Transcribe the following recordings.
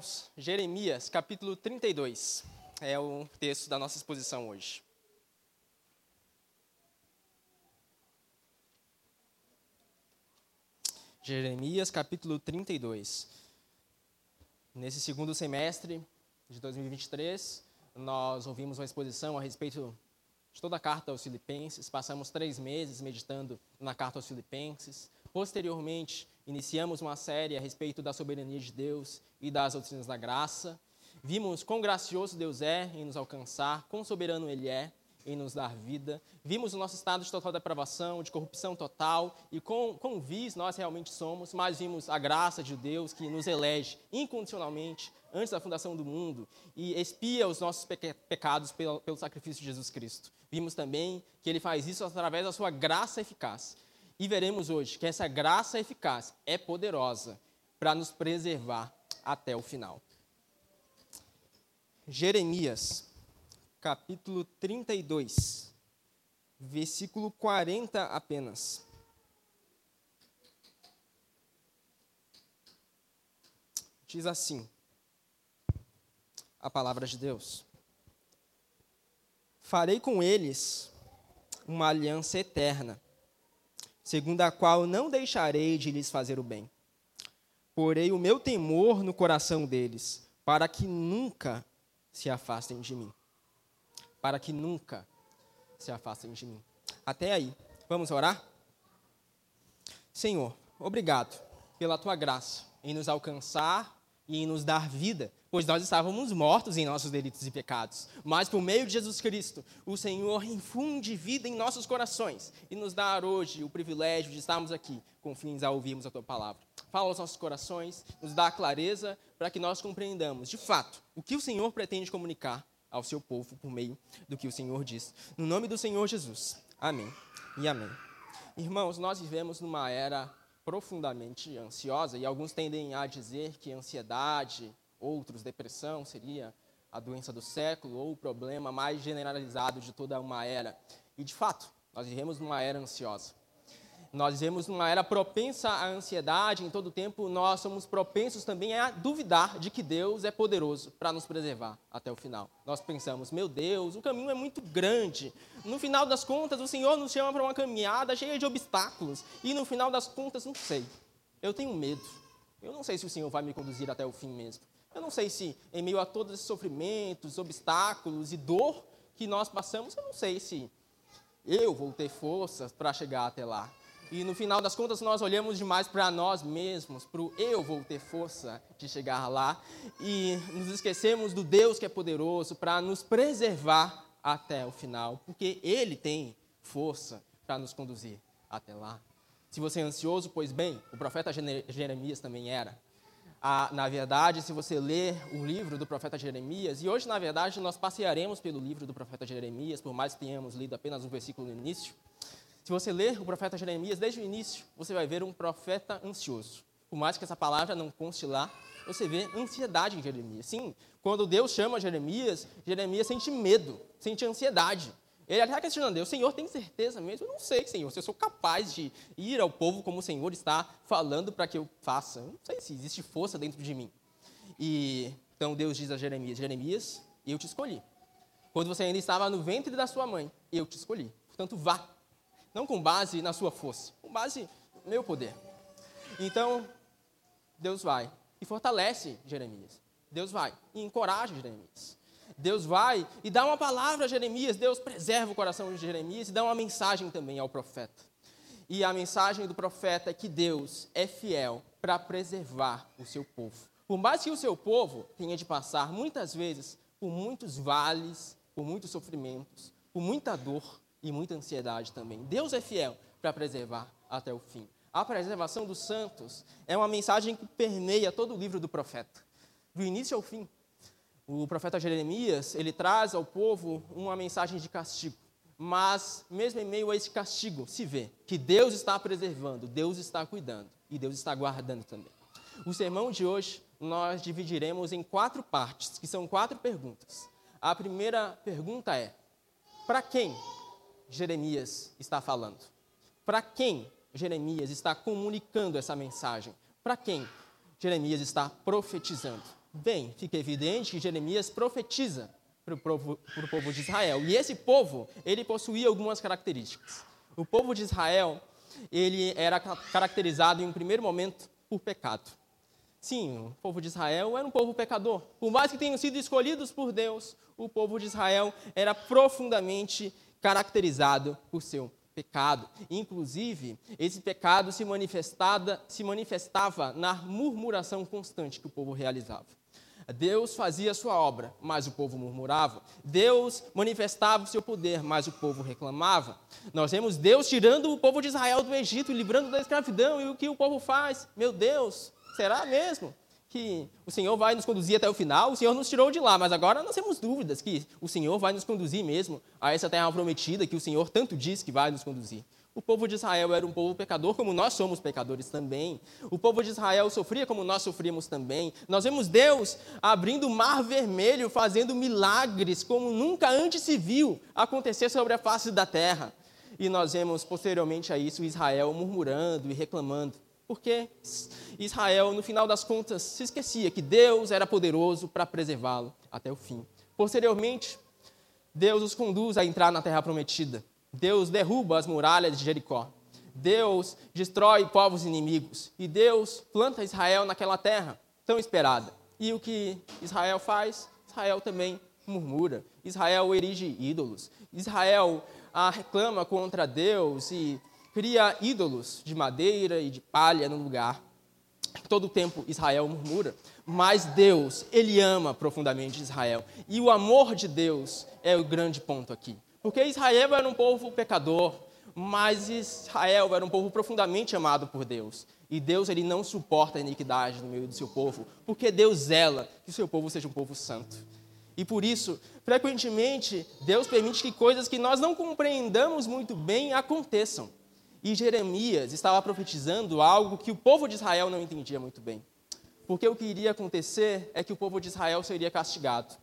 irmãos, Jeremias, capítulo 32, é o texto da nossa exposição hoje. Jeremias, capítulo 32. Nesse segundo semestre de 2023, nós ouvimos uma exposição a respeito de toda a carta aos Filipenses. Passamos três meses meditando na carta aos Filipenses. Posteriormente, iniciamos uma série a respeito da soberania de Deus e das doutrinas da graça. Vimos quão gracioso Deus é em nos alcançar, quão soberano Ele é em nos dar vida. Vimos o nosso estado de total depravação, de corrupção total e quão, quão vis nós realmente somos, mas vimos a graça de Deus que nos elege incondicionalmente antes da fundação do mundo e expia os nossos pecados pelo, pelo sacrifício de Jesus Cristo. Vimos também que Ele faz isso através da sua graça eficaz. E veremos hoje que essa graça eficaz é poderosa para nos preservar até o final. Jeremias, capítulo 32, versículo 40 apenas. Diz assim a palavra de Deus: Farei com eles uma aliança eterna segundo a qual não deixarei de lhes fazer o bem. Porei o meu temor no coração deles, para que nunca se afastem de mim. Para que nunca se afastem de mim. Até aí. Vamos orar? Senhor, obrigado pela tua graça em nos alcançar e em nos dar vida pois nós estávamos mortos em nossos delitos e pecados. Mas por meio de Jesus Cristo, o Senhor infunde vida em nossos corações e nos dá hoje o privilégio de estarmos aqui, com fins a ouvirmos a tua palavra. Fala aos nossos corações, nos dá clareza para que nós compreendamos, de fato, o que o Senhor pretende comunicar ao seu povo por meio do que o Senhor diz. No nome do Senhor Jesus. Amém e amém. Irmãos, nós vivemos numa era profundamente ansiosa e alguns tendem a dizer que ansiedade outros, depressão seria a doença do século ou o problema mais generalizado de toda uma era. E, de fato, nós vivemos numa era ansiosa. Nós vivemos numa era propensa à ansiedade, em todo tempo nós somos propensos também a duvidar de que Deus é poderoso para nos preservar até o final. Nós pensamos, meu Deus, o caminho é muito grande. No final das contas, o Senhor nos chama para uma caminhada cheia de obstáculos. E no final das contas, não sei. Eu tenho medo. Eu não sei se o Senhor vai me conduzir até o fim mesmo. Eu não sei se, em meio a todos esses sofrimentos, obstáculos e dor que nós passamos, eu não sei se eu vou ter forças para chegar até lá. E no final das contas, nós olhamos demais para nós mesmos, para o eu vou ter força de chegar lá, e nos esquecemos do Deus que é poderoso para nos preservar até o final, porque Ele tem força para nos conduzir até lá. Se você é ansioso, pois bem, o profeta Jeremias também era a, na verdade, se você ler o livro do profeta Jeremias, e hoje, na verdade, nós passearemos pelo livro do profeta Jeremias, por mais que tenhamos lido apenas um versículo no início. Se você ler o profeta Jeremias desde o início, você vai ver um profeta ansioso. Por mais que essa palavra não conste lá, você vê ansiedade em Jeremias. Sim, quando Deus chama Jeremias, Jeremias sente medo, sente ansiedade. Ele até questionando Deus, Senhor, tem certeza mesmo? Eu não sei, Senhor, se eu sou capaz de ir ao povo como o Senhor está falando para que eu faça. Eu não sei se existe força dentro de mim. E então Deus diz a Jeremias, Jeremias, eu te escolhi. Quando você ainda estava no ventre da sua mãe, eu te escolhi. Portanto, vá. Não com base na sua força, com base no meu poder. Então, Deus vai e fortalece Jeremias. Deus vai e encoraja Jeremias. Deus vai e dá uma palavra a Jeremias, Deus preserva o coração de Jeremias e dá uma mensagem também ao profeta. E a mensagem do profeta é que Deus é fiel para preservar o seu povo. Por mais que o seu povo tenha de passar muitas vezes por muitos vales, por muitos sofrimentos, por muita dor e muita ansiedade também, Deus é fiel para preservar até o fim. A preservação dos santos é uma mensagem que permeia todo o livro do profeta, do início ao fim o profeta Jeremias, ele traz ao povo uma mensagem de castigo. Mas, mesmo em meio a esse castigo, se vê que Deus está preservando, Deus está cuidando e Deus está guardando também. O sermão de hoje nós dividiremos em quatro partes, que são quatro perguntas. A primeira pergunta é: para quem Jeremias está falando? Para quem Jeremias está comunicando essa mensagem? Para quem Jeremias está profetizando? Bem, fica evidente que Jeremias profetiza para o povo, povo de Israel. E esse povo, ele possuía algumas características. O povo de Israel, ele era caracterizado em um primeiro momento por pecado. Sim, o povo de Israel era um povo pecador. Por mais que tenham sido escolhidos por Deus, o povo de Israel era profundamente caracterizado por seu pecado. Inclusive, esse pecado se, se manifestava na murmuração constante que o povo realizava. Deus fazia a sua obra, mas o povo murmurava. Deus manifestava o seu poder, mas o povo reclamava. Nós vemos Deus tirando o povo de Israel do Egito, livrando da escravidão, e o que o povo faz? Meu Deus, será mesmo que o Senhor vai nos conduzir até o final? O Senhor nos tirou de lá, mas agora nós temos dúvidas que o Senhor vai nos conduzir mesmo a essa terra prometida que o Senhor tanto diz que vai nos conduzir. O povo de Israel era um povo pecador, como nós somos pecadores também. O povo de Israel sofria como nós sofríamos também. Nós vemos Deus abrindo o mar vermelho, fazendo milagres como nunca antes se viu acontecer sobre a face da terra. E nós vemos posteriormente a isso Israel murmurando e reclamando. Porque Israel, no final das contas, se esquecia que Deus era poderoso para preservá-lo até o fim. Posteriormente, Deus os conduz a entrar na terra prometida. Deus derruba as muralhas de Jericó. Deus destrói povos inimigos. E Deus planta Israel naquela terra tão esperada. E o que Israel faz? Israel também murmura. Israel erige ídolos. Israel ah, reclama contra Deus e cria ídolos de madeira e de palha no lugar. Todo o tempo Israel murmura, mas Deus, ele ama profundamente Israel. E o amor de Deus é o grande ponto aqui. Porque Israel era um povo pecador, mas Israel era um povo profundamente amado por Deus. E Deus ele não suporta a iniquidade no meio do seu povo, porque Deus zela que o seu povo seja um povo santo. E por isso, frequentemente, Deus permite que coisas que nós não compreendamos muito bem aconteçam. E Jeremias estava profetizando algo que o povo de Israel não entendia muito bem. Porque o que iria acontecer é que o povo de Israel seria castigado.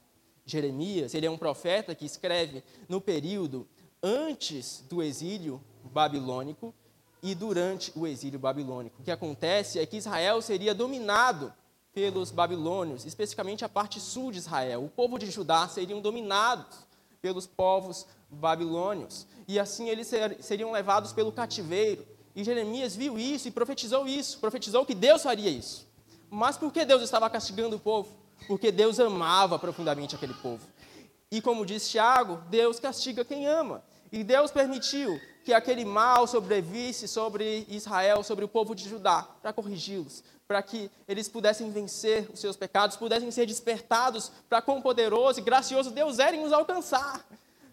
Jeremias, ele é um profeta que escreve no período antes do exílio babilônico e durante o exílio babilônico. O que acontece é que Israel seria dominado pelos babilônios, especificamente a parte sul de Israel. O povo de Judá seriam dominados pelos povos babilônios. E assim eles seriam levados pelo cativeiro. E Jeremias viu isso e profetizou isso, profetizou que Deus faria isso. Mas por que Deus estava castigando o povo? Porque Deus amava profundamente aquele povo. E como diz Tiago, Deus castiga quem ama. E Deus permitiu que aquele mal sobrevisse sobre Israel, sobre o povo de Judá, para corrigi-los, para que eles pudessem vencer os seus pecados, pudessem ser despertados para quão poderoso e gracioso Deus era em nos alcançar.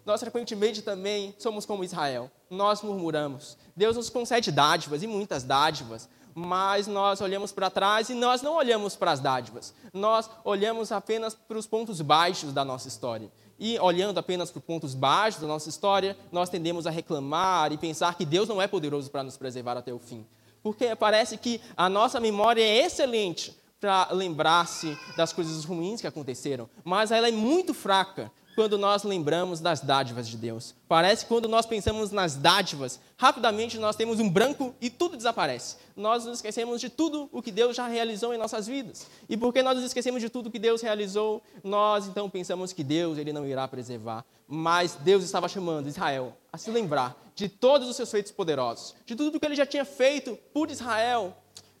Nós frequentemente também somos como Israel. Nós murmuramos. Deus nos concede dádivas e muitas dádivas, mas nós olhamos para trás e nós não olhamos para as dádivas. Nós olhamos apenas para os pontos baixos da nossa história. E olhando apenas para os pontos baixos da nossa história, nós tendemos a reclamar e pensar que Deus não é poderoso para nos preservar até o fim. Porque parece que a nossa memória é excelente para lembrar-se das coisas ruins que aconteceram, mas ela é muito fraca quando nós lembramos das dádivas de Deus. Parece que quando nós pensamos nas dádivas, rapidamente nós temos um branco e tudo desaparece. Nós nos esquecemos de tudo o que Deus já realizou em nossas vidas. E porque nós nos esquecemos de tudo que Deus realizou, nós então pensamos que Deus ele não irá preservar. Mas Deus estava chamando Israel a se lembrar de todos os seus feitos poderosos, de tudo o que ele já tinha feito por Israel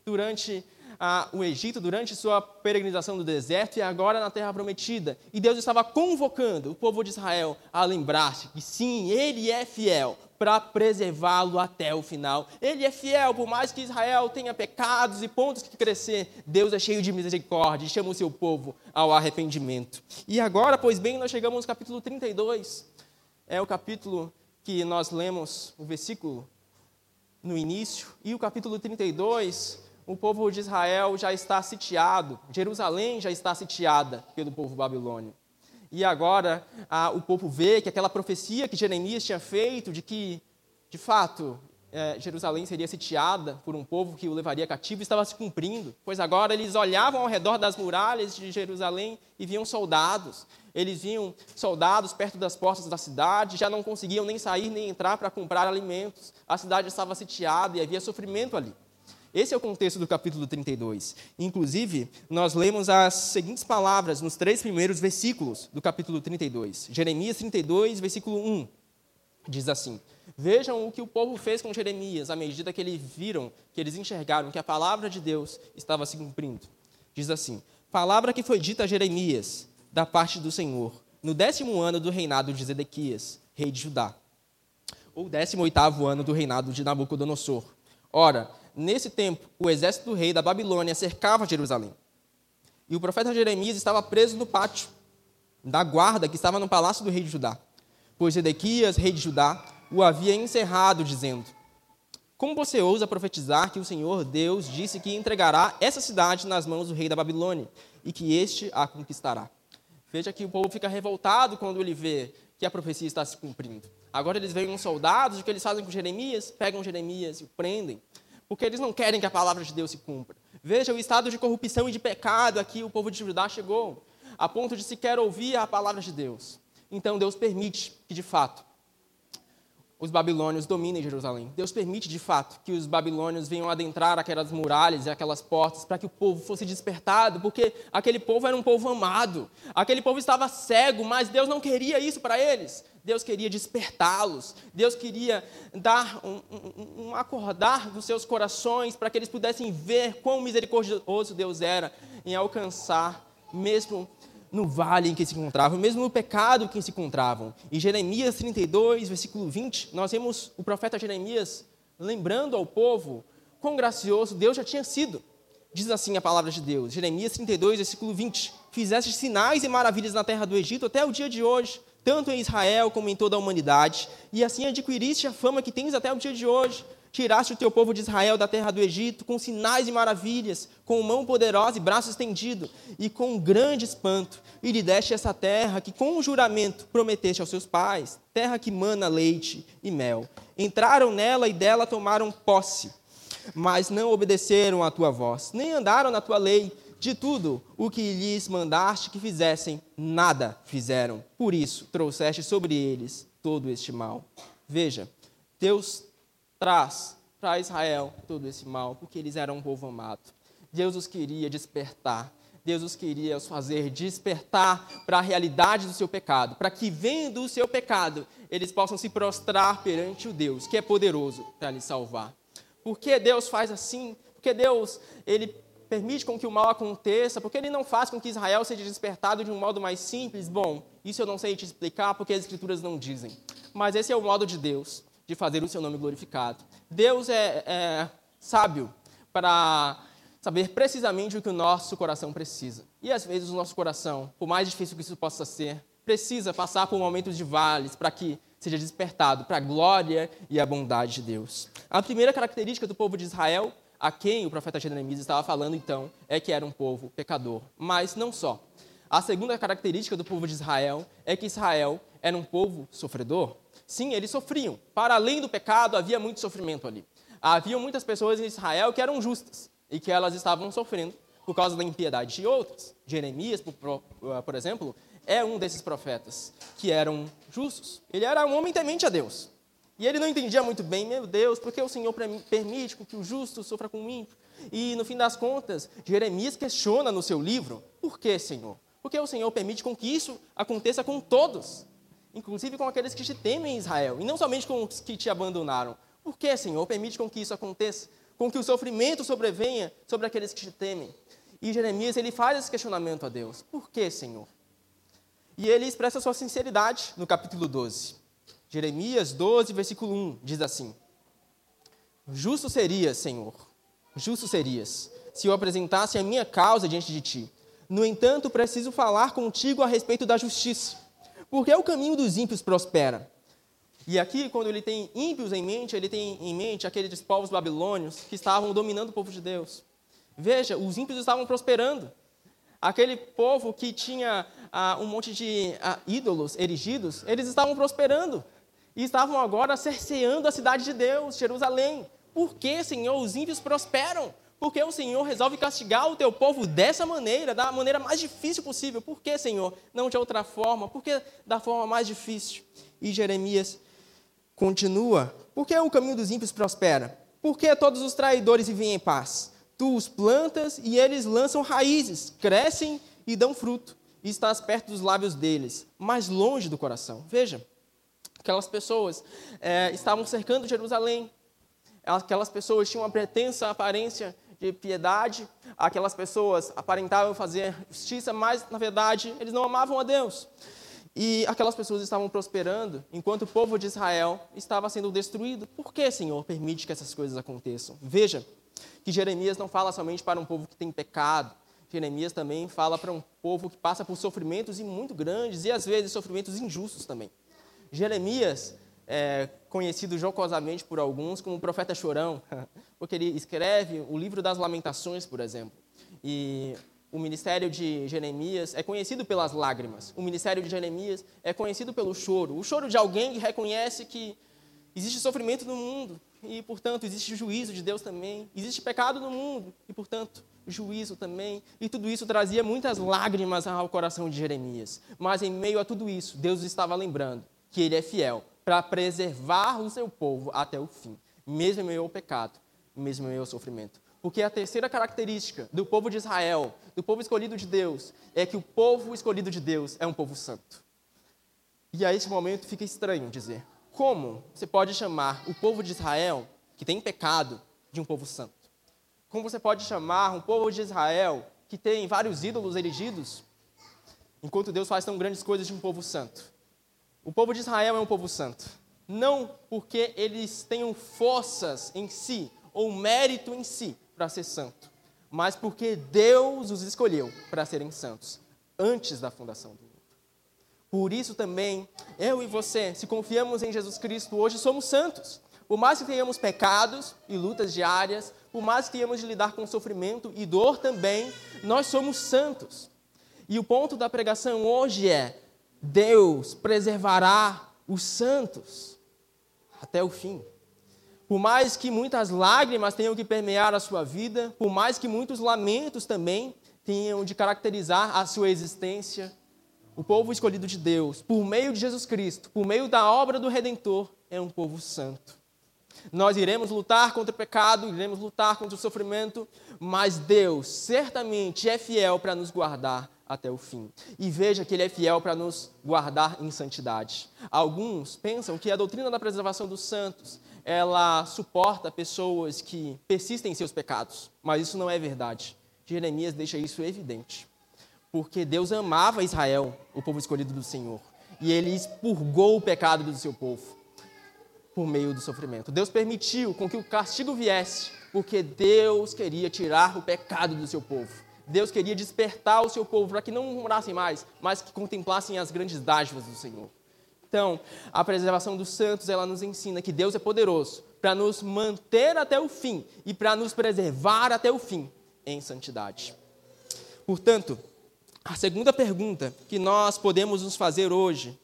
durante o Egito durante sua peregrinação no deserto e agora na terra prometida. E Deus estava convocando o povo de Israel a lembrar-se que sim, ele é fiel para preservá-lo até o final. Ele é fiel, por mais que Israel tenha pecados e pontos que crescer, Deus é cheio de misericórdia e chama o seu povo ao arrependimento. E agora, pois bem, nós chegamos no capítulo 32. É o capítulo que nós lemos o versículo no início, e o capítulo 32 o povo de Israel já está sitiado, Jerusalém já está sitiada pelo povo babilônio. E agora o povo vê que aquela profecia que Jeremias tinha feito de que, de fato, é, Jerusalém seria sitiada por um povo que o levaria cativo estava se cumprindo, pois agora eles olhavam ao redor das muralhas de Jerusalém e viam soldados. Eles viam soldados perto das portas da cidade, já não conseguiam nem sair nem entrar para comprar alimentos. A cidade estava sitiada e havia sofrimento ali. Esse é o contexto do capítulo 32. Inclusive, nós lemos as seguintes palavras nos três primeiros versículos do capítulo 32. Jeremias 32, versículo 1. Diz assim: Vejam o que o povo fez com Jeremias à medida que eles viram, que eles enxergaram que a palavra de Deus estava se cumprindo. Diz assim: Palavra que foi dita a Jeremias da parte do Senhor, no décimo ano do reinado de Zedequias, rei de Judá, ou décimo oitavo ano do reinado de Nabucodonosor. Ora, nesse tempo, o exército do rei da Babilônia cercava Jerusalém. E o profeta Jeremias estava preso no pátio da guarda que estava no palácio do rei de Judá, pois Zedequias, rei de Judá, o havia encerrado, dizendo: Como você ousa profetizar que o Senhor Deus disse que entregará essa cidade nas mãos do rei da Babilônia e que este a conquistará? Veja que o povo fica revoltado quando ele vê que a profecia está se cumprindo. Agora eles veem uns soldados, o que eles fazem com Jeremias? Pegam Jeremias e o prendem, porque eles não querem que a palavra de Deus se cumpra. Veja o estado de corrupção e de pecado a que o povo de Judá chegou, a ponto de sequer ouvir a palavra de Deus. Então Deus permite que, de fato, os babilônios dominem Jerusalém. Deus permite, de fato, que os babilônios venham adentrar aquelas muralhas e aquelas portas para que o povo fosse despertado, porque aquele povo era um povo amado. Aquele povo estava cego, mas Deus não queria isso para eles. Deus queria despertá-los. Deus queria dar um, um, um acordar dos seus corações para que eles pudessem ver quão misericordioso Deus era em alcançar mesmo no vale em que se encontravam, mesmo no pecado em que se encontravam. Em Jeremias 32, versículo 20, nós vemos o profeta Jeremias lembrando ao povo quão gracioso Deus já tinha sido. Diz assim a palavra de Deus, Jeremias 32, versículo 20: Fizeste sinais e maravilhas na terra do Egito até o dia de hoje, tanto em Israel como em toda a humanidade, e assim adquiriste a fama que tens até o dia de hoje. Tiraste o teu povo de Israel da terra do Egito com sinais e maravilhas, com mão poderosa e braço estendido, e com grande espanto, e lhe deste essa terra que com um juramento prometeste aos seus pais, terra que mana leite e mel. Entraram nela e dela tomaram posse, mas não obedeceram à tua voz, nem andaram na tua lei. De tudo o que lhes mandaste que fizessem, nada fizeram. Por isso trouxeste sobre eles todo este mal. Veja, Deus traz para Israel todo esse mal, porque eles eram um povo amado. Deus os queria despertar. Deus os queria os fazer despertar para a realidade do seu pecado, para que, vendo o seu pecado, eles possam se prostrar perante o Deus, que é poderoso para lhes salvar. Por que Deus faz assim? Porque Deus, ele permite com que o mal aconteça, porque ele não faz com que Israel seja despertado de um modo mais simples. Bom, isso eu não sei te explicar porque as escrituras não dizem. Mas esse é o modo de Deus de fazer o seu nome glorificado. Deus é, é sábio para saber precisamente o que o nosso coração precisa. E às vezes o nosso coração, por mais difícil que isso possa ser, precisa passar por momentos de vales para que seja despertado para a glória e a bondade de Deus. A primeira característica do povo de Israel, a quem o profeta Jeremias estava falando então, é que era um povo pecador. Mas não só. A segunda característica do povo de Israel é que Israel era um povo sofredor. Sim, eles sofriam. Para além do pecado, havia muito sofrimento ali. Havia muitas pessoas em Israel que eram justas e que elas estavam sofrendo por causa da impiedade de outras. Jeremias, por, por exemplo, é um desses profetas que eram justos. Ele era um homem temente a Deus. E ele não entendia muito bem, meu Deus, por que o Senhor permite que o justo sofra com o ímpio? E no fim das contas, Jeremias questiona no seu livro: por que, Senhor? Porque o Senhor permite com que isso aconteça com todos inclusive com aqueles que te temem em Israel, e não somente com os que te abandonaram. Por que, Senhor, permite com que isso aconteça? Com que o sofrimento sobrevenha sobre aqueles que te temem? E Jeremias, ele faz esse questionamento a Deus. Por que, Senhor? E ele expressa sua sinceridade no capítulo 12. Jeremias 12, versículo 1, diz assim: Justo serias, Senhor, justo serias, se eu apresentasse a minha causa diante de ti. No entanto, preciso falar contigo a respeito da justiça porque é o caminho dos ímpios prospera. E aqui, quando ele tem ímpios em mente, ele tem em mente aqueles povos babilônios que estavam dominando o povo de Deus. Veja, os ímpios estavam prosperando. Aquele povo que tinha ah, um monte de ah, ídolos erigidos, eles estavam prosperando. E estavam agora cerceando a cidade de Deus, Jerusalém. Por que, Senhor, os ímpios prosperam? Porque o Senhor resolve castigar o teu povo dessa maneira, da maneira mais difícil possível. Por que, Senhor? Não de outra forma. Por que da forma mais difícil? E Jeremias continua. Por que o caminho dos ímpios prospera? Por que todos os traidores vivem em paz? Tu os plantas e eles lançam raízes, crescem e dão fruto. E estás perto dos lábios deles, mas longe do coração. Veja, aquelas pessoas é, estavam cercando Jerusalém. Aquelas pessoas tinham uma pretensa aparência de piedade. Aquelas pessoas aparentavam fazer justiça, mas, na verdade, eles não amavam a Deus. E aquelas pessoas estavam prosperando, enquanto o povo de Israel estava sendo destruído. Por que, Senhor, permite que essas coisas aconteçam? Veja que Jeremias não fala somente para um povo que tem pecado. Jeremias também fala para um povo que passa por sofrimentos muito grandes e às vezes sofrimentos injustos também. Jeremias é conhecido jocosamente por alguns como o profeta chorão, porque ele escreve o livro das Lamentações, por exemplo. E o ministério de Jeremias é conhecido pelas lágrimas. O ministério de Jeremias é conhecido pelo choro. O choro de alguém que reconhece que existe sofrimento no mundo e, portanto, existe juízo de Deus também. Existe pecado no mundo e, portanto, juízo também. E tudo isso trazia muitas lágrimas ao coração de Jeremias. Mas, em meio a tudo isso, Deus estava lembrando que ele é fiel para preservar o seu povo até o fim, mesmo em meio ao pecado, mesmo em meio ao sofrimento. Porque a terceira característica do povo de Israel, do povo escolhido de Deus, é que o povo escolhido de Deus é um povo santo. E a esse momento fica estranho dizer: como você pode chamar o povo de Israel, que tem pecado, de um povo santo? Como você pode chamar um povo de Israel, que tem vários ídolos erigidos, enquanto Deus faz tão grandes coisas de um povo santo? O povo de Israel é um povo santo. Não porque eles tenham forças em si, ou mérito em si, para ser santo, mas porque Deus os escolheu para serem santos antes da fundação do mundo. Por isso também, eu e você, se confiamos em Jesus Cristo, hoje somos santos. Por mais que tenhamos pecados e lutas diárias, por mais que tenhamos de lidar com sofrimento e dor também, nós somos santos. E o ponto da pregação hoje é: Deus preservará os santos até o fim. Por mais que muitas lágrimas tenham que permear a sua vida, por mais que muitos lamentos também tenham de caracterizar a sua existência, o povo escolhido de Deus, por meio de Jesus Cristo, por meio da obra do Redentor, é um povo santo. Nós iremos lutar contra o pecado, iremos lutar contra o sofrimento, mas Deus certamente é fiel para nos guardar até o fim. E veja que Ele é fiel para nos guardar em santidade. Alguns pensam que a doutrina da preservação dos santos ela suporta pessoas que persistem em seus pecados, mas isso não é verdade. Jeremias deixa isso evidente. Porque Deus amava Israel, o povo escolhido do Senhor, e ele expurgou o pecado do seu povo por meio do sofrimento. Deus permitiu com que o castigo viesse, porque Deus queria tirar o pecado do seu povo. Deus queria despertar o seu povo para que não morassem mais, mas que contemplassem as grandes dádivas do Senhor. Então, a preservação dos santos, ela nos ensina que Deus é poderoso para nos manter até o fim e para nos preservar até o fim em santidade. Portanto, a segunda pergunta que nós podemos nos fazer hoje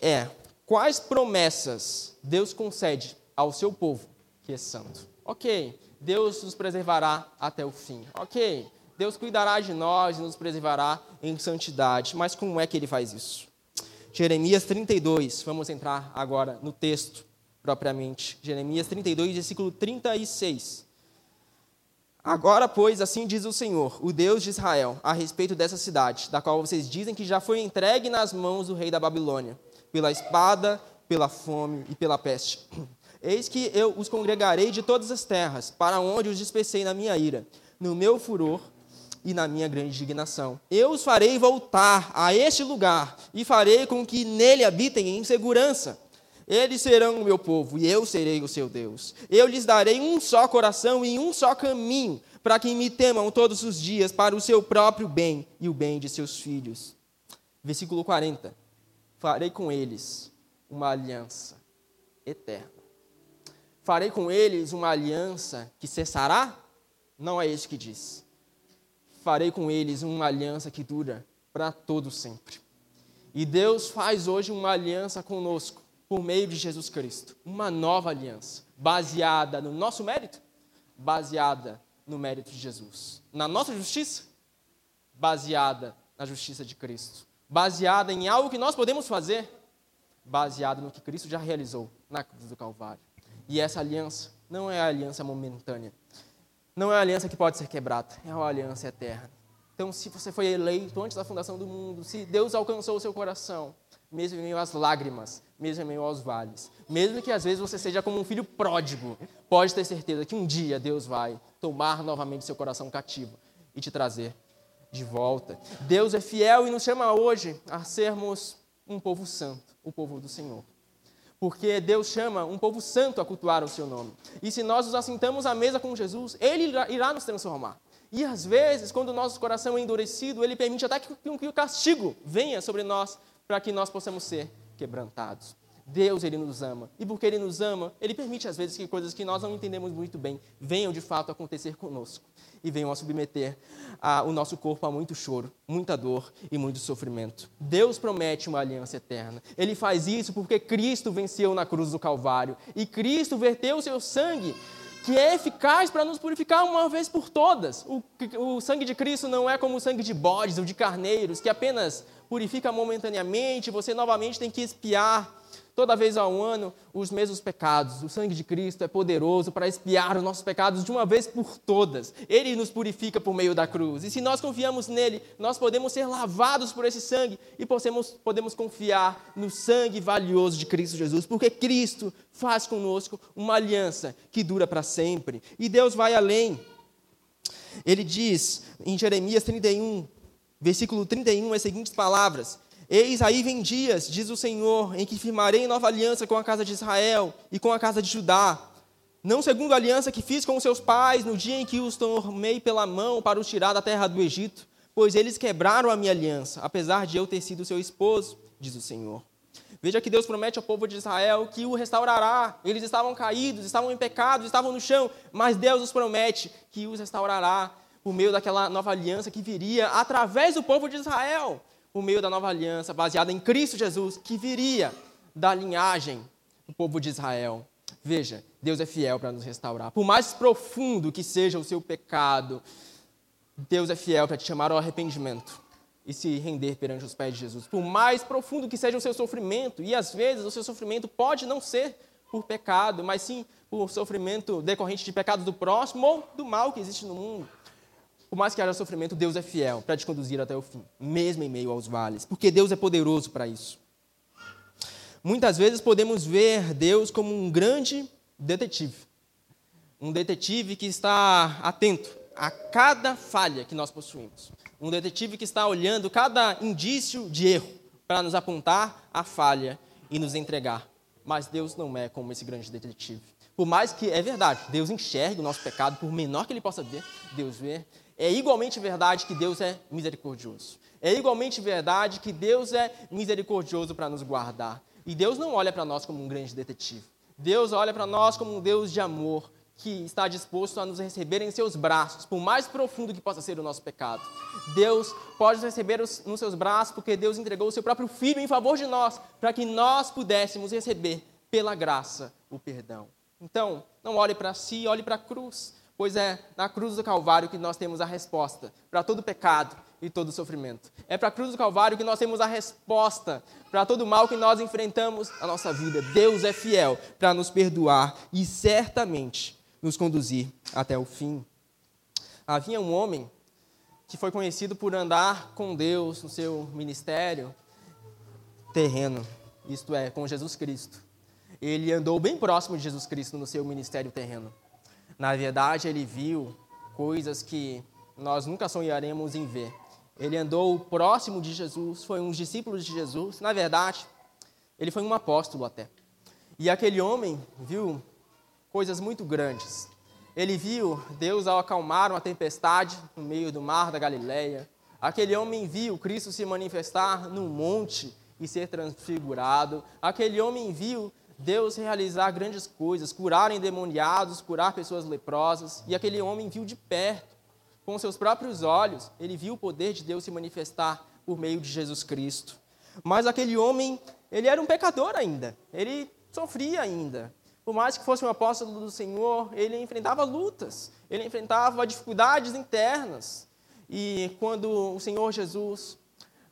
é: quais promessas Deus concede ao seu povo que é santo? Ok, Deus nos preservará até o fim. Ok, Deus cuidará de nós e nos preservará em santidade. Mas como é que ele faz isso? Jeremias 32, vamos entrar agora no texto propriamente. Jeremias 32, versículo 36. Agora, pois, assim diz o Senhor, o Deus de Israel, a respeito dessa cidade, da qual vocês dizem que já foi entregue nas mãos do rei da Babilônia, pela espada, pela fome e pela peste. Eis que eu os congregarei de todas as terras, para onde os dispersei na minha ira, no meu furor e na minha grande indignação. Eu os farei voltar a este lugar e farei com que nele habitem em segurança. Eles serão o meu povo e eu serei o seu Deus. Eu lhes darei um só coração e um só caminho, para que me temam todos os dias para o seu próprio bem e o bem de seus filhos. Versículo 40. Farei com eles uma aliança eterna. Farei com eles uma aliança que cessará? Não é isso que diz farei com eles uma aliança que dura para todo sempre. E Deus faz hoje uma aliança conosco por meio de Jesus Cristo, uma nova aliança, baseada no nosso mérito, baseada no mérito de Jesus, na nossa justiça, baseada na justiça de Cristo, baseada em algo que nós podemos fazer, baseada no que Cristo já realizou na cruz do Calvário. E essa aliança não é a aliança momentânea. Não é a aliança que pode ser quebrada, é a aliança eterna. Então, se você foi eleito antes da fundação do mundo, se Deus alcançou o seu coração, mesmo em meio às lágrimas, mesmo em meio aos vales, mesmo que às vezes você seja como um filho pródigo, pode ter certeza que um dia Deus vai tomar novamente seu coração cativo e te trazer de volta. Deus é fiel e nos chama hoje a sermos um povo santo, o povo do Senhor. Porque Deus chama um povo santo a cultuar o seu nome. E se nós nos assentamos à mesa com Jesus, Ele irá nos transformar. E às vezes, quando o nosso coração é endurecido, Ele permite até que o castigo venha sobre nós para que nós possamos ser quebrantados. Deus, Ele nos ama. E porque Ele nos ama, Ele permite às vezes que coisas que nós não entendemos muito bem venham de fato acontecer conosco e venham a submeter a, o nosso corpo a muito choro, muita dor e muito sofrimento. Deus promete uma aliança eterna. Ele faz isso porque Cristo venceu na cruz do Calvário e Cristo verteu o seu sangue que é eficaz para nos purificar uma vez por todas. O, o, sangue de Cristo não é como o sangue de bodes ou de carneiros, que apenas purifica momentaneamente, você novamente tem que espiar toda vez ao ano os mesmos pecados. O sangue de Cristo é poderoso para expiar os nossos pecados de uma vez por todas. Ele nos purifica por meio da cruz. E se nós confiamos nele, nós podemos ser lavados por esse sangue e podemos, podemos confiar no sangue valioso de Cristo Jesus, porque Cristo faz conosco uma aliança que dura para sempre. E Deus vai além. Ele diz em Jeremias 31, versículo 31, as seguintes palavras: Eis aí vem dias, diz o Senhor, em que firmarei nova aliança com a casa de Israel e com a casa de Judá. Não segundo a aliança que fiz com os seus pais no dia em que os tomei pela mão para os tirar da terra do Egito, pois eles quebraram a minha aliança, apesar de eu ter sido seu esposo, diz o Senhor. Veja que Deus promete ao povo de Israel que o restaurará. Eles estavam caídos, estavam em pecado, estavam no chão, mas Deus os promete que os restaurará por meio daquela nova aliança que viria através do povo de Israel por meio da nova aliança, baseada em Cristo Jesus, que viria da linhagem do povo de Israel. Veja, Deus é fiel para nos restaurar. Por mais profundo que seja o seu pecado, Deus é fiel para te chamar ao arrependimento e se render perante os pés de Jesus. Por mais profundo que seja o seu sofrimento, e às vezes o seu sofrimento pode não ser por pecado, mas sim por sofrimento decorrente de pecados do próximo ou do mal que existe no mundo. Por mais que haja sofrimento, Deus é fiel para te conduzir até o fim, mesmo em meio aos vales, porque Deus é poderoso para isso. Muitas vezes podemos ver Deus como um grande detetive. Um detetive que está atento a cada falha que nós possuímos. Um detetive que está olhando cada indício de erro para nos apontar a falha e nos entregar. Mas Deus não é como esse grande detetive. Por mais que é verdade, Deus enxergue o nosso pecado, por menor que ele possa ver, Deus vê. É igualmente verdade que Deus é misericordioso. É igualmente verdade que Deus é misericordioso para nos guardar. E Deus não olha para nós como um grande detetive. Deus olha para nós como um Deus de amor que está disposto a nos receber em seus braços, por mais profundo que possa ser o nosso pecado. Deus pode nos receber nos seus braços porque Deus entregou o seu próprio Filho em favor de nós, para que nós pudéssemos receber pela graça o perdão. Então, não olhe para si, olhe para a cruz pois é na cruz do Calvário que nós temos a resposta para todo pecado e todo sofrimento. É para a cruz do Calvário que nós temos a resposta para todo mal que nós enfrentamos na nossa vida. Deus é fiel para nos perdoar e certamente nos conduzir até o fim. Havia um homem que foi conhecido por andar com Deus no seu ministério terreno, isto é, com Jesus Cristo. Ele andou bem próximo de Jesus Cristo no seu ministério terreno. Na verdade, ele viu coisas que nós nunca sonharemos em ver. Ele andou próximo de Jesus, foi um discípulo de Jesus. Na verdade, ele foi um apóstolo até. E aquele homem viu coisas muito grandes. Ele viu Deus ao acalmar uma tempestade no meio do mar da Galileia. Aquele homem viu Cristo se manifestar num monte e ser transfigurado. Aquele homem viu Deus realizar grandes coisas, curar endemoniados, curar pessoas leprosas. E aquele homem viu de perto, com seus próprios olhos, ele viu o poder de Deus se manifestar por meio de Jesus Cristo. Mas aquele homem, ele era um pecador ainda, ele sofria ainda. Por mais que fosse um apóstolo do Senhor, ele enfrentava lutas, ele enfrentava dificuldades internas. E quando o Senhor Jesus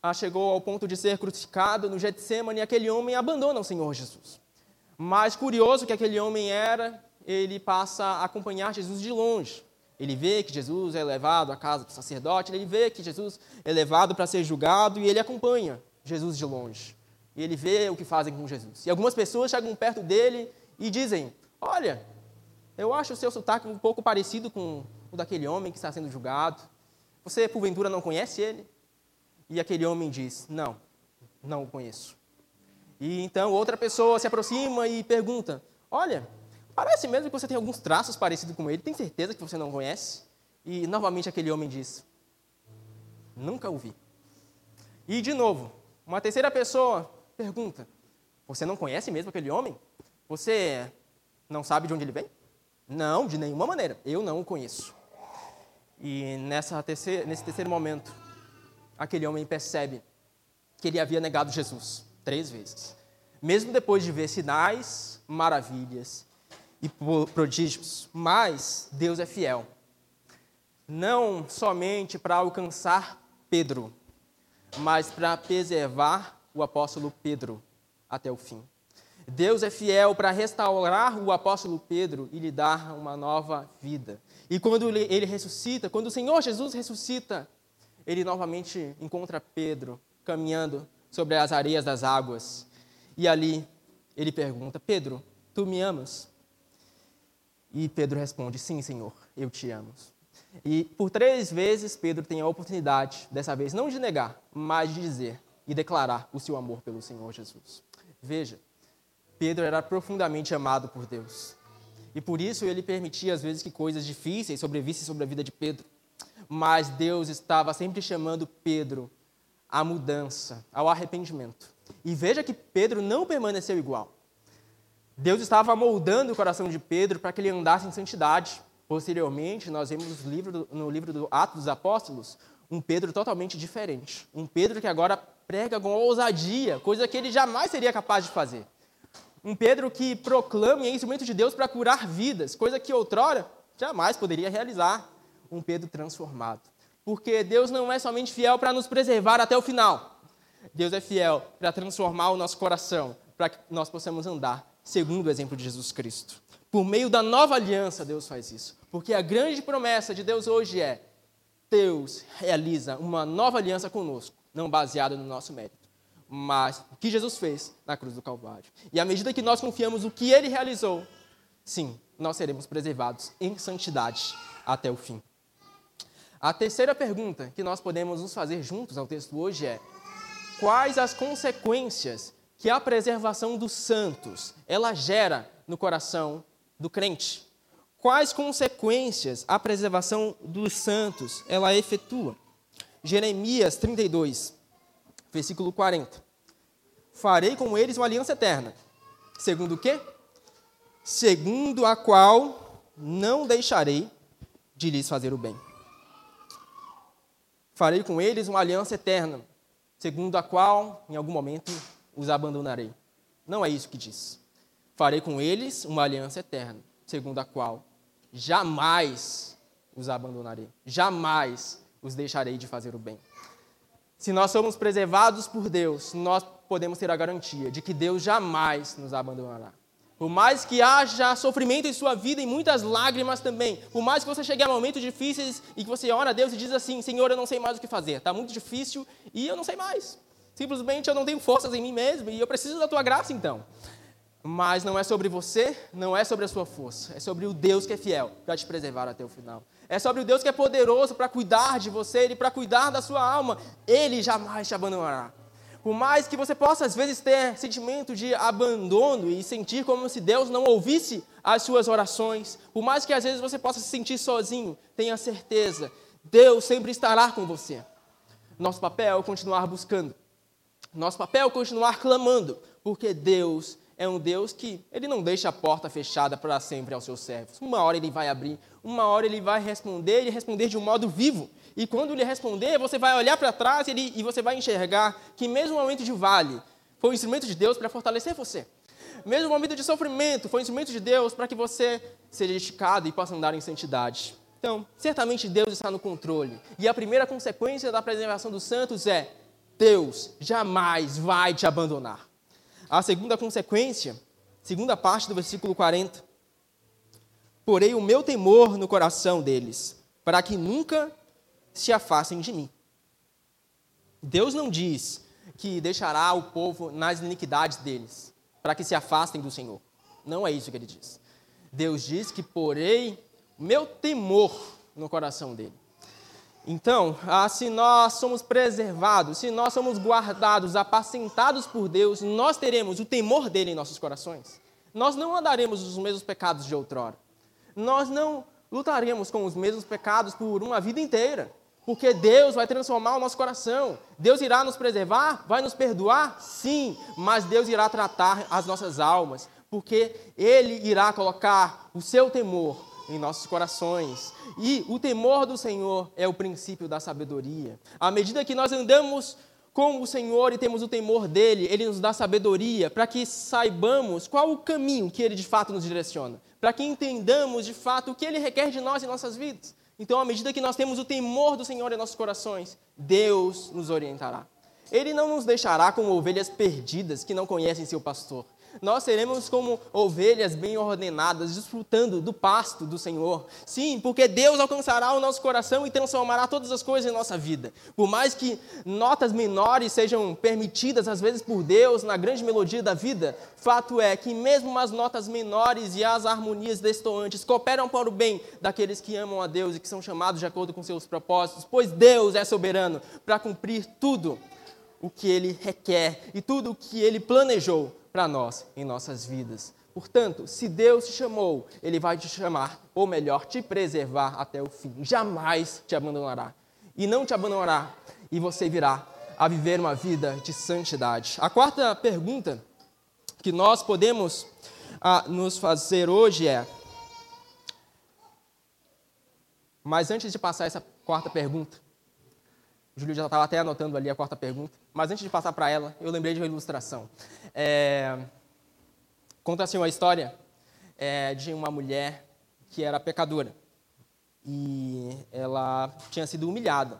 ah, chegou ao ponto de ser crucificado no Getsemane, aquele homem abandona o Senhor Jesus. Mas curioso que aquele homem era, ele passa a acompanhar Jesus de longe. Ele vê que Jesus é levado à casa do sacerdote, ele vê que Jesus é levado para ser julgado e ele acompanha Jesus de longe. E ele vê o que fazem com Jesus. E algumas pessoas chegam perto dele e dizem: Olha, eu acho o seu sotaque um pouco parecido com o daquele homem que está sendo julgado. Você, porventura, não conhece ele? E aquele homem diz: Não, não o conheço. E então outra pessoa se aproxima e pergunta: Olha, Parece mesmo que você tem alguns traços parecidos com ele, tem certeza que você não conhece? E novamente aquele homem diz: Nunca ouvi. E de novo, uma terceira pessoa pergunta: Você não conhece mesmo aquele homem? Você não sabe de onde ele vem? Não, de nenhuma maneira. Eu não o conheço. E nessa terceira, nesse terceiro momento, aquele homem percebe que ele havia negado Jesus três vezes. Mesmo depois de ver sinais, maravilhas e prodígios, mas Deus é fiel. Não somente para alcançar Pedro, mas para preservar o apóstolo Pedro até o fim. Deus é fiel para restaurar o apóstolo Pedro e lhe dar uma nova vida. E quando ele ressuscita, quando o Senhor Jesus ressuscita, ele novamente encontra Pedro caminhando sobre as areias das águas. E ali ele pergunta: Pedro, tu me amas? E Pedro responde: Sim, Senhor, eu te amo. E por três vezes Pedro tem a oportunidade, dessa vez não de negar, mas de dizer e declarar o seu amor pelo Senhor Jesus. Veja, Pedro era profundamente amado por Deus. E por isso ele permitia às vezes que coisas difíceis sobrevissem sobre a vida de Pedro. Mas Deus estava sempre chamando Pedro à mudança, ao arrependimento. E veja que Pedro não permaneceu igual. Deus estava moldando o coração de Pedro para que ele andasse em santidade. Posteriormente, nós vemos no livro, do, no livro do Atos dos Apóstolos um Pedro totalmente diferente. Um Pedro que agora prega com ousadia, coisa que ele jamais seria capaz de fazer. Um Pedro que proclama e é instrumento de Deus para curar vidas, coisa que outrora jamais poderia realizar. Um Pedro transformado. Porque Deus não é somente fiel para nos preservar até o final. Deus é fiel para transformar o nosso coração, para que nós possamos andar segundo o exemplo de Jesus Cristo. Por meio da nova aliança, Deus faz isso. Porque a grande promessa de Deus hoje é: Deus realiza uma nova aliança conosco, não baseada no nosso mérito, mas o que Jesus fez na cruz do Calvário. E à medida que nós confiamos no que ele realizou, sim, nós seremos preservados em santidade até o fim. A terceira pergunta que nós podemos nos fazer juntos ao texto hoje é: quais as consequências que a preservação dos santos ela gera no coração do crente. Quais consequências a preservação dos santos ela efetua? Jeremias 32, versículo 40. Farei com eles uma aliança eterna. Segundo o quê? Segundo a qual não deixarei de lhes fazer o bem. Farei com eles uma aliança eterna, segundo a qual, em algum momento, os abandonarei. Não é isso que diz. Farei com eles uma aliança eterna, segundo a qual jamais os abandonarei. Jamais os deixarei de fazer o bem. Se nós somos preservados por Deus, nós podemos ter a garantia de que Deus jamais nos abandonará. Por mais que haja sofrimento em sua vida e muitas lágrimas também, por mais que você chegue a momentos difíceis e que você ora a Deus e diz assim: Senhor, eu não sei mais o que fazer, está muito difícil e eu não sei mais. Simplesmente eu não tenho forças em mim mesmo e eu preciso da tua graça então. Mas não é sobre você, não é sobre a sua força, é sobre o Deus que é fiel para te preservar até o final. É sobre o Deus que é poderoso para cuidar de você e para cuidar da sua alma. Ele jamais te abandonará. Por mais que você possa às vezes ter sentimento de abandono e sentir como se Deus não ouvisse as suas orações, por mais que às vezes você possa se sentir sozinho, tenha certeza, Deus sempre estará com você. Nosso papel é continuar buscando nosso papel é continuar clamando, porque Deus é um Deus que ele não deixa a porta fechada para sempre aos seus servos. Uma hora ele vai abrir, uma hora ele vai responder e responder de um modo vivo. E quando ele responder, você vai olhar para trás e, ele, e você vai enxergar que mesmo o momento de vale foi um instrumento de Deus para fortalecer você. Mesmo o momento de sofrimento foi um instrumento de Deus para que você seja esticado e possa andar em santidade. Então, certamente Deus está no controle. E a primeira consequência da preservação dos santos é Deus jamais vai te abandonar. A segunda consequência, segunda parte do versículo 40, porei o meu temor no coração deles, para que nunca se afastem de mim. Deus não diz que deixará o povo nas iniquidades deles, para que se afastem do Senhor. Não é isso que ele diz. Deus diz que porei meu temor no coração dele. Então, ah, se nós somos preservados, se nós somos guardados, apacentados por Deus, nós teremos o temor dele em nossos corações. Nós não andaremos os mesmos pecados de outrora. Nós não lutaremos com os mesmos pecados por uma vida inteira. Porque Deus vai transformar o nosso coração. Deus irá nos preservar? Vai nos perdoar? Sim, mas Deus irá tratar as nossas almas. Porque Ele irá colocar o seu temor em nossos corações. E o temor do Senhor é o princípio da sabedoria. À medida que nós andamos com o Senhor e temos o temor dele, ele nos dá sabedoria para que saibamos qual o caminho que ele de fato nos direciona, para que entendamos de fato o que ele requer de nós em nossas vidas. Então, à medida que nós temos o temor do Senhor em nossos corações, Deus nos orientará. Ele não nos deixará como ovelhas perdidas que não conhecem seu pastor nós seremos como ovelhas bem ordenadas, desfrutando do pasto do Senhor. Sim, porque Deus alcançará o nosso coração e transformará todas as coisas em nossa vida. Por mais que notas menores sejam permitidas, às vezes, por Deus, na grande melodia da vida, fato é que mesmo as notas menores e as harmonias destoantes cooperam para o bem daqueles que amam a Deus e que são chamados de acordo com seus propósitos, pois Deus é soberano para cumprir tudo o que ele requer e tudo o que ele planejou para nós em nossas vidas. Portanto, se Deus te chamou, Ele vai te chamar, ou melhor, te preservar até o fim. Jamais te abandonará. E não te abandonará, e você virá a viver uma vida de santidade. A quarta pergunta que nós podemos ah, nos fazer hoje é. Mas antes de passar essa quarta pergunta, o Júlio já estava até anotando ali a quarta pergunta. Mas antes de passar para ela, eu lembrei de uma ilustração. É, conta assim uma história é, de uma mulher que era pecadora. E ela tinha sido humilhada.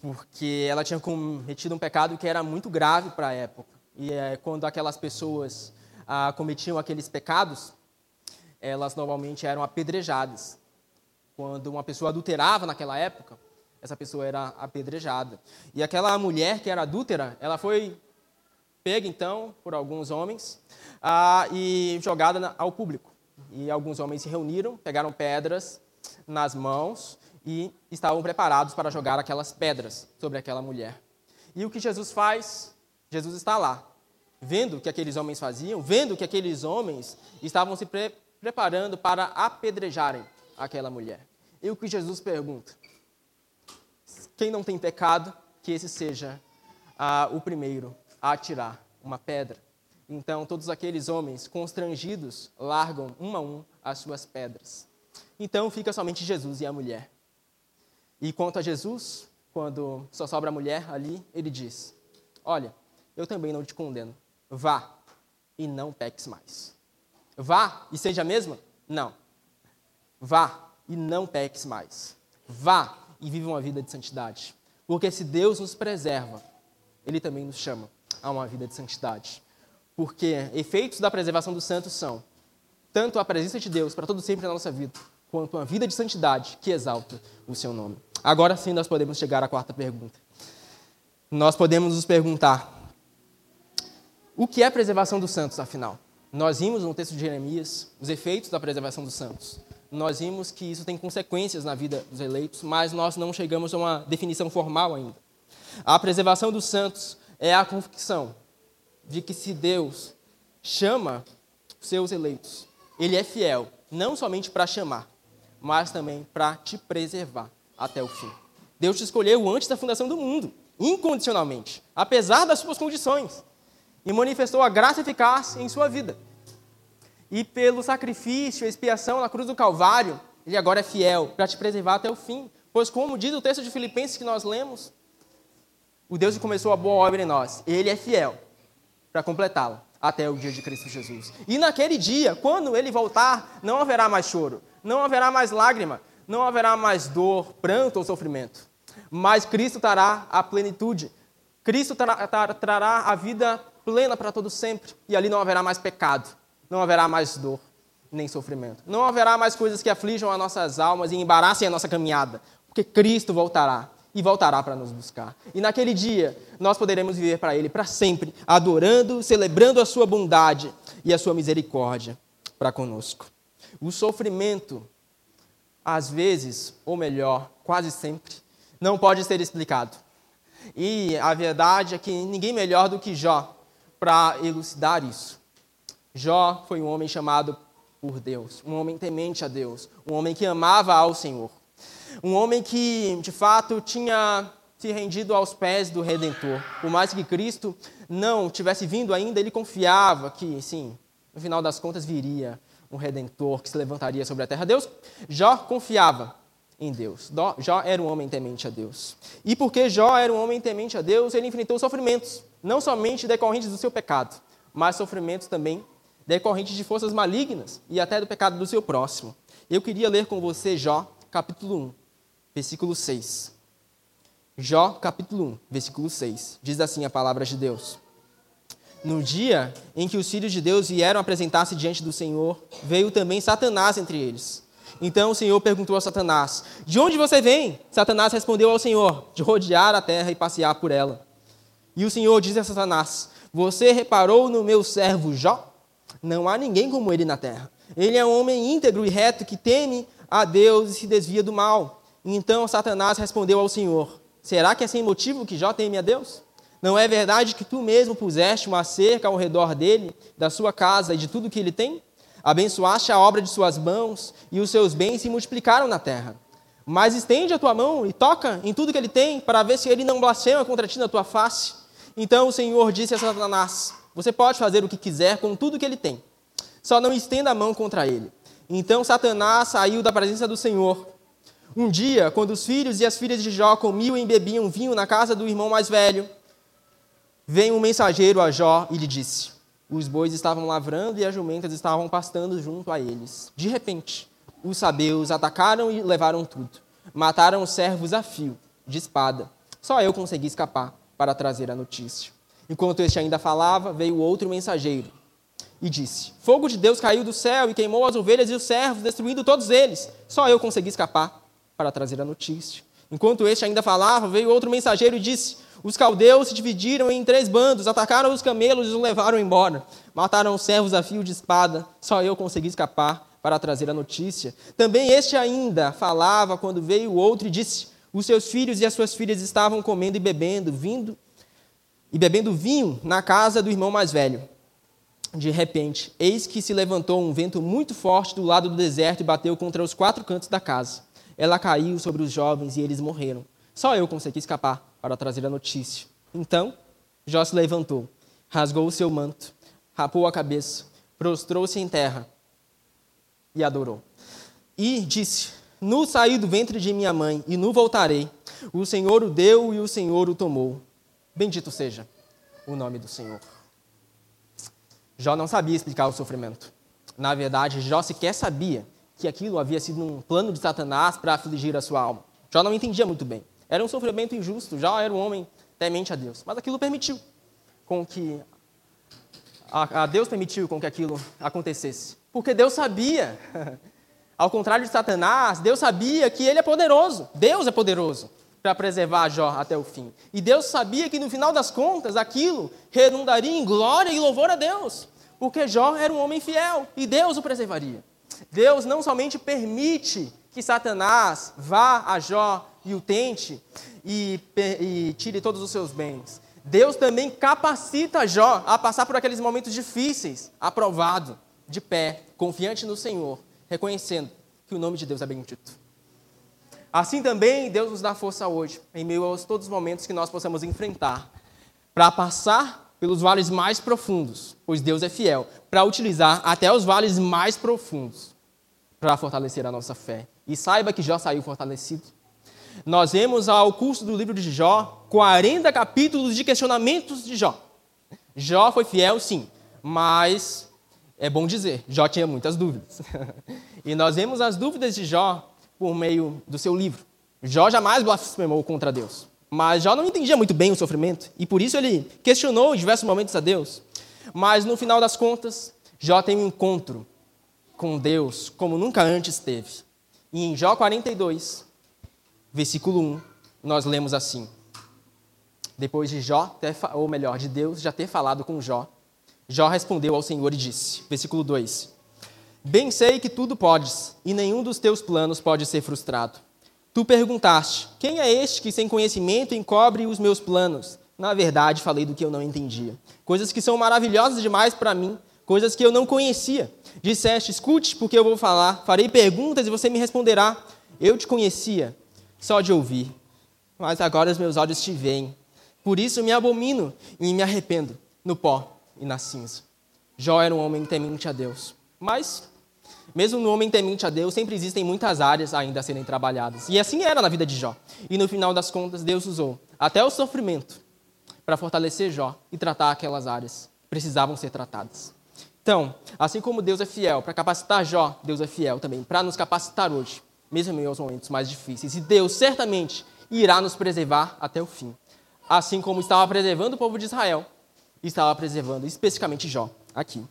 Porque ela tinha cometido um pecado que era muito grave para a época. E é, quando aquelas pessoas ah, cometiam aqueles pecados, elas normalmente eram apedrejadas. Quando uma pessoa adulterava naquela época, essa pessoa era apedrejada. E aquela mulher que era adúltera, ela foi pega então por alguns homens ah, e jogada ao público. E alguns homens se reuniram, pegaram pedras nas mãos e estavam preparados para jogar aquelas pedras sobre aquela mulher. E o que Jesus faz? Jesus está lá, vendo o que aqueles homens faziam, vendo que aqueles homens estavam se pre preparando para apedrejarem aquela mulher. E o que Jesus pergunta? Quem não tem pecado, que esse seja ah, o primeiro a atirar uma pedra. Então, todos aqueles homens constrangidos largam um a um as suas pedras. Então, fica somente Jesus e a mulher. E quanto a Jesus, quando só sobra a mulher ali, ele diz: Olha, eu também não te condeno. Vá e não peques mais. Vá e seja a mesma? Não. Vá e não peques mais. Vá e vive uma vida de santidade. Porque se Deus nos preserva, Ele também nos chama a uma vida de santidade. Porque efeitos da preservação dos santos são tanto a presença de Deus para todo sempre na nossa vida, quanto uma vida de santidade que exalta o seu nome. Agora sim nós podemos chegar à quarta pergunta. Nós podemos nos perguntar: o que é preservação dos santos, afinal? Nós vimos no texto de Jeremias os efeitos da preservação dos santos nós vimos que isso tem consequências na vida dos eleitos, mas nós não chegamos a uma definição formal ainda. A preservação dos santos é a convicção de que se Deus chama seus eleitos, ele é fiel, não somente para chamar, mas também para te preservar até o fim. Deus te escolheu antes da fundação do mundo, incondicionalmente, apesar das suas condições, e manifestou a graça eficaz em sua vida e pelo sacrifício, expiação na cruz do Calvário, ele agora é fiel para te preservar até o fim. Pois, como diz o texto de Filipenses que nós lemos, o Deus que começou a boa obra em nós, ele é fiel para completá-la até o dia de Cristo Jesus. E naquele dia, quando ele voltar, não haverá mais choro, não haverá mais lágrima, não haverá mais dor, pranto ou sofrimento. Mas Cristo trará a plenitude. Cristo trará, a vida plena para todo sempre. E ali não haverá mais pecado, não haverá mais dor. nem sofrimento. Não haverá mais coisas que aflijam as nossas almas e embaraçem a nossa caminhada, porque Cristo voltará e voltará para nos buscar. E naquele dia, nós poderemos viver para Ele para sempre, adorando, celebrando a Sua bondade e a Sua misericórdia para conosco. O sofrimento, às vezes, ou melhor, quase sempre, não pode ser explicado. E a verdade é que ninguém melhor do que Jó para elucidar isso. Jó foi um homem chamado por Deus, um homem temente a Deus, um homem que amava ao Senhor, um homem que, de fato, tinha se rendido aos pés do Redentor. Por mais que Cristo não tivesse vindo ainda, ele confiava que, sim, no final das contas viria um Redentor que se levantaria sobre a terra. Deus, Jó confiava em Deus. Jó era um homem temente a Deus. E porque Jó era um homem temente a Deus, ele enfrentou sofrimentos, não somente decorrentes do seu pecado, mas sofrimentos também decorrentes de forças malignas e até do pecado do seu próximo. Eu queria ler com você Jó, capítulo 1, versículo 6. Jó, capítulo 1, versículo 6. Diz assim a palavra de Deus. No dia em que os filhos de Deus vieram apresentar-se diante do Senhor, veio também Satanás entre eles. Então o Senhor perguntou a Satanás: De onde você vem? Satanás respondeu ao Senhor: De rodear a terra e passear por ela. E o Senhor disse a Satanás: Você reparou no meu servo Jó? Não há ninguém como ele na terra. Ele é um homem íntegro e reto que teme a Deus e se desvia do mal. Então Satanás respondeu ao Senhor: Será que é sem motivo que Jó teme a Deus? Não é verdade que tu mesmo puseste uma cerca ao redor dele, da sua casa e de tudo que ele tem? Abençoaste a obra de suas mãos e os seus bens se multiplicaram na terra. Mas estende a tua mão e toca em tudo que ele tem, para ver se ele não blasfema contra ti na tua face. Então o Senhor disse a Satanás: você pode fazer o que quiser com tudo que ele tem. Só não estenda a mão contra ele. Então Satanás saiu da presença do Senhor. Um dia, quando os filhos e as filhas de Jó comiam e bebiam vinho na casa do irmão mais velho, veio um mensageiro a Jó e lhe disse: Os bois estavam lavrando e as jumentas estavam pastando junto a eles. De repente, os sabeus atacaram e levaram tudo. Mataram os servos a fio, de espada. Só eu consegui escapar para trazer a notícia. Enquanto este ainda falava, veio outro mensageiro e disse: Fogo de Deus caiu do céu e queimou as ovelhas e os servos, destruindo todos eles. Só eu consegui escapar para trazer a notícia. Enquanto este ainda falava, veio outro mensageiro e disse: Os caldeus se dividiram em três bandos, atacaram os camelos e os levaram embora. Mataram os servos a fio de espada. Só eu consegui escapar para trazer a notícia. Também este ainda falava quando veio outro e disse: Os seus filhos e as suas filhas estavam comendo e bebendo, vindo e bebendo vinho na casa do irmão mais velho. De repente, eis que se levantou um vento muito forte do lado do deserto e bateu contra os quatro cantos da casa. Ela caiu sobre os jovens e eles morreram. Só eu consegui escapar para trazer a notícia. Então, Jó se levantou, rasgou o seu manto, rapou a cabeça, prostrou-se em terra e adorou. E disse: Nu saí do ventre de minha mãe e nu voltarei. O Senhor o deu e o Senhor o tomou. Bendito seja o nome do Senhor. Jó não sabia explicar o sofrimento. Na verdade, Jó sequer sabia que aquilo havia sido um plano de Satanás para afligir a sua alma. Jó não entendia muito bem. Era um sofrimento injusto. Jó era um homem temente a Deus. Mas aquilo permitiu com que a, a Deus permitiu com que aquilo acontecesse. Porque Deus sabia, ao contrário de Satanás, Deus sabia que ele é poderoso. Deus é poderoso para preservar Jó até o fim. E Deus sabia que no final das contas aquilo redundaria em glória e louvor a Deus, porque Jó era um homem fiel e Deus o preservaria. Deus não somente permite que Satanás vá a Jó e o tente e, e tire todos os seus bens. Deus também capacita Jó a passar por aqueles momentos difíceis, aprovado, de pé, confiante no Senhor, reconhecendo que o nome de Deus é bendito. Assim também Deus nos dá força hoje, em meio aos todos os momentos que nós possamos enfrentar, para passar pelos vales mais profundos, pois Deus é fiel, para utilizar até os vales mais profundos para fortalecer a nossa fé. E saiba que Jó saiu fortalecido. Nós vemos ao curso do livro de Jó 40 capítulos de questionamentos de Jó. Jó foi fiel, sim, mas é bom dizer, Jó tinha muitas dúvidas. e nós vemos as dúvidas de Jó por meio do seu livro. Jó jamais blasfemou contra Deus. Mas Jó não entendia muito bem o sofrimento e por isso ele questionou em diversos momentos a Deus. Mas no final das contas, Jó tem um encontro com Deus como nunca antes teve. E em Jó 42, versículo 1, nós lemos assim: Depois de Jó, ter, ou melhor, de Deus já ter falado com Jó, Jó respondeu ao Senhor e disse, versículo 2: Bem sei que tudo podes, e nenhum dos teus planos pode ser frustrado. Tu perguntaste: Quem é este que sem conhecimento encobre os meus planos? Na verdade, falei do que eu não entendia. Coisas que são maravilhosas demais para mim, coisas que eu não conhecia. Disseste: Escute, porque eu vou falar. Farei perguntas e você me responderá. Eu te conhecia só de ouvir, mas agora os meus olhos te veem. Por isso me abomino e me arrependo no pó e na cinza. Jó era um homem temente a Deus. Mas, mesmo no homem temente a Deus, sempre existem muitas áreas ainda a serem trabalhadas. E assim era na vida de Jó. E no final das contas, Deus usou até o sofrimento para fortalecer Jó e tratar aquelas áreas que precisavam ser tratadas. Então, assim como Deus é fiel para capacitar Jó, Deus é fiel também para nos capacitar hoje, mesmo em meio aos momentos mais difíceis. E Deus certamente irá nos preservar até o fim. Assim como estava preservando o povo de Israel, estava preservando especificamente Jó aqui.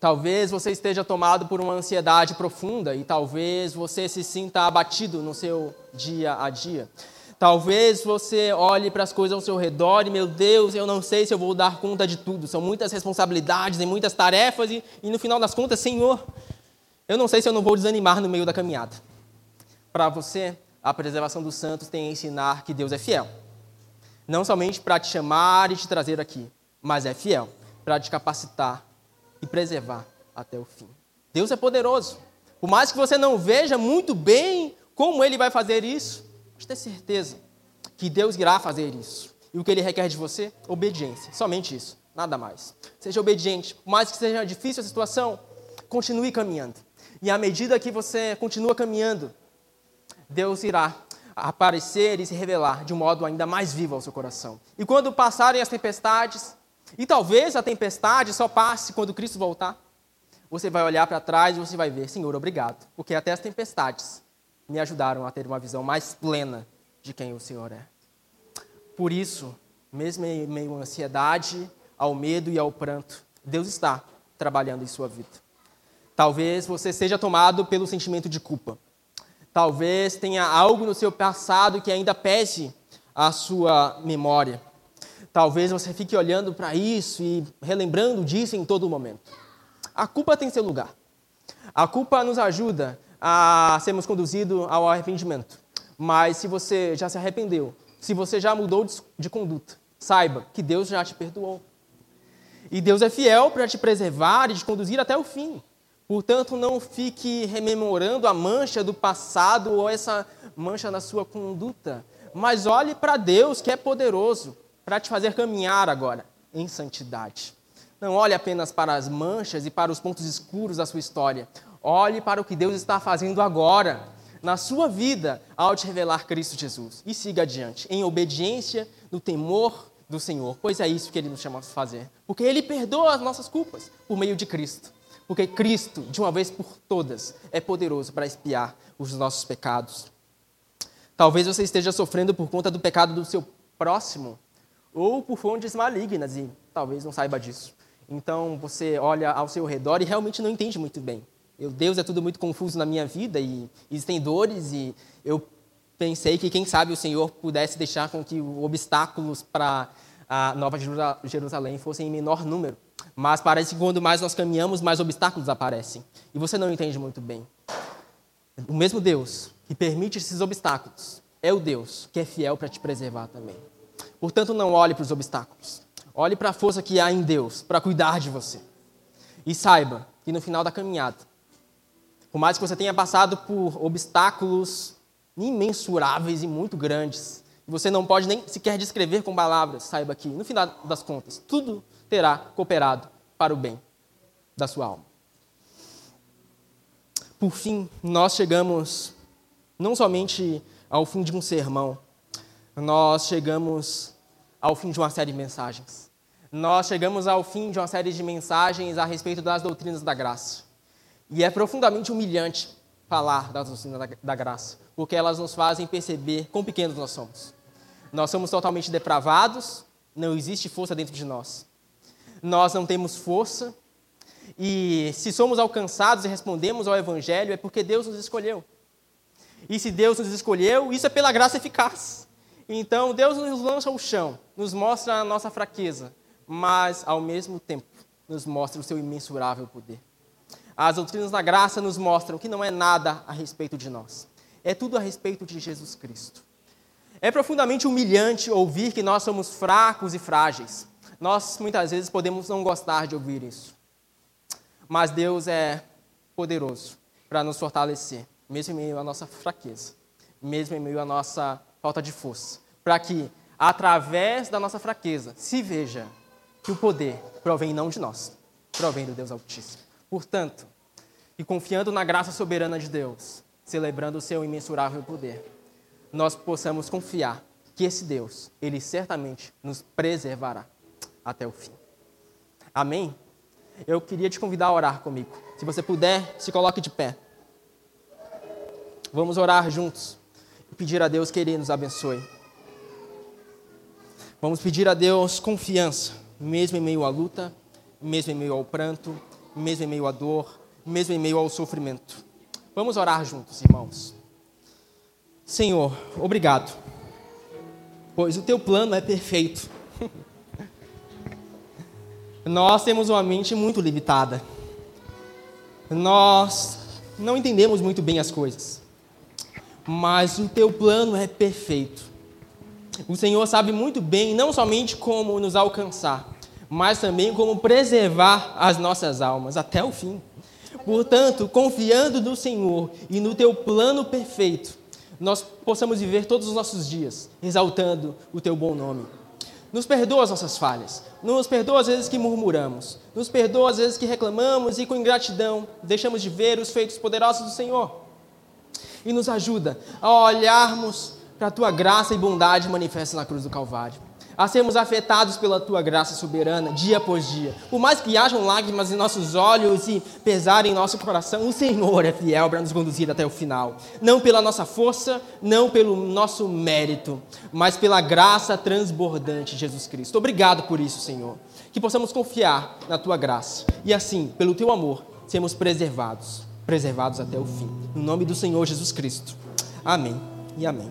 Talvez você esteja tomado por uma ansiedade profunda e talvez você se sinta abatido no seu dia a dia. Talvez você olhe para as coisas ao seu redor e, meu Deus, eu não sei se eu vou dar conta de tudo. São muitas responsabilidades e muitas tarefas, e, e no final das contas, Senhor, eu não sei se eu não vou desanimar no meio da caminhada. Para você, a preservação dos santos tem a ensinar que Deus é fiel. Não somente para te chamar e te trazer aqui, mas é fiel para te capacitar e preservar até o fim. Deus é poderoso. Por mais que você não veja muito bem como ele vai fazer isso, pode ter certeza que Deus irá fazer isso. E o que ele requer de você? Obediência. Somente isso. Nada mais. Seja obediente. Por mais que seja difícil a situação, continue caminhando. E à medida que você continua caminhando, Deus irá aparecer e se revelar de um modo ainda mais vivo ao seu coração. E quando passarem as tempestades, e talvez a tempestade só passe quando Cristo voltar. Você vai olhar para trás e você vai ver, Senhor, obrigado, porque até as tempestades me ajudaram a ter uma visão mais plena de quem o Senhor é. Por isso, mesmo em meio à ansiedade, ao medo e ao pranto, Deus está trabalhando em sua vida. Talvez você seja tomado pelo sentimento de culpa. Talvez tenha algo no seu passado que ainda pese a sua memória. Talvez você fique olhando para isso e relembrando disso em todo momento. A culpa tem seu lugar. A culpa nos ajuda a sermos conduzidos ao arrependimento. Mas se você já se arrependeu, se você já mudou de conduta, saiba que Deus já te perdoou. E Deus é fiel para te preservar e te conduzir até o fim. Portanto, não fique rememorando a mancha do passado ou essa mancha na sua conduta, mas olhe para Deus que é poderoso para te fazer caminhar agora em santidade. Não olhe apenas para as manchas e para os pontos escuros da sua história. Olhe para o que Deus está fazendo agora na sua vida ao te revelar Cristo Jesus. E siga adiante, em obediência, no temor do Senhor, pois é isso que Ele nos chama a fazer. Porque Ele perdoa as nossas culpas por meio de Cristo. Porque Cristo, de uma vez por todas, é poderoso para espiar os nossos pecados. Talvez você esteja sofrendo por conta do pecado do seu próximo, ou por fontes malignas e talvez não saiba disso. Então você olha ao seu redor e realmente não entende muito bem. Meu Deus, é tudo muito confuso na minha vida e existem dores e eu pensei que quem sabe o Senhor pudesse deixar com que os obstáculos para a Nova Jerusalém fossem em menor número. Mas parece que quando mais nós caminhamos, mais obstáculos aparecem. E você não entende muito bem. O mesmo Deus que permite esses obstáculos é o Deus que é fiel para te preservar também. Portanto, não olhe para os obstáculos. Olhe para a força que há em Deus para cuidar de você. E saiba que no final da caminhada, por mais que você tenha passado por obstáculos imensuráveis e muito grandes, você não pode nem sequer descrever com palavras, saiba que no final das contas, tudo terá cooperado para o bem da sua alma. Por fim, nós chegamos não somente ao fim de um sermão, nós chegamos ao fim de uma série de mensagens. Nós chegamos ao fim de uma série de mensagens a respeito das doutrinas da graça. E é profundamente humilhante falar das doutrinas da, graça, porque elas nos fazem perceber quão pequenos nós somos. Nós somos totalmente depravados, não existe força dentro de nós. Nós não temos força E se somos alcançados e respondemos ao Evangelho, é porque Deus nos escolheu. E se Deus nos escolheu, isso é pela graça eficaz. Então, Deus nos lança ao chão, nos mostra a nossa fraqueza, mas, ao mesmo tempo, nos mostra o seu imensurável poder. As doutrinas da graça nos mostram que não é nada a respeito de nós, é tudo a respeito de Jesus Cristo. É profundamente humilhante ouvir que nós somos fracos e frágeis. Nós muitas vezes podemos não gostar de ouvir isso. Mas Deus é poderoso para nos fortalecer, mesmo em meio à nossa fraqueza, mesmo em meio à nossa falta de força, para que, através da nossa fraqueza, se veja que o poder provém não de nós, provém do Deus Altíssimo. Portanto, e confiando na graça soberana de Deus, celebrando o seu imensurável poder, nós possamos confiar que esse Deus, ele certamente nos preservará até o fim. Amém? Eu queria te convidar a orar comigo. Se você puder, se coloque de pé. Vamos orar juntos pedir a Deus que Ele nos abençoe. Vamos pedir a Deus confiança, mesmo em meio à luta, mesmo em meio ao pranto, mesmo em meio à dor, mesmo em meio ao sofrimento. Vamos orar juntos, irmãos. Senhor, obrigado, pois o teu plano é perfeito. Nós temos uma mente muito limitada. Nós não entendemos muito bem as coisas. Mas o teu plano é perfeito. O Senhor sabe muito bem não somente como nos alcançar, mas também como preservar as nossas almas até o fim. Portanto, confiando no Senhor e no teu plano perfeito, nós possamos viver todos os nossos dias exaltando o teu bom nome. Nos perdoa as nossas falhas, nos perdoa as vezes que murmuramos, nos perdoa as vezes que reclamamos e com ingratidão deixamos de ver os feitos poderosos do Senhor. E nos ajuda a olharmos para a tua graça e bondade manifesta na cruz do Calvário a sermos afetados pela tua graça soberana dia após dia. Por mais que hajam lágrimas em nossos olhos e pesar em nosso coração, o Senhor é fiel para nos conduzir até o final. Não pela nossa força, não pelo nosso mérito, mas pela graça transbordante de Jesus Cristo. Obrigado por isso, Senhor. Que possamos confiar na tua graça e assim, pelo teu amor, sermos preservados, preservados até o fim. No nome do Senhor Jesus Cristo. Amém e amém.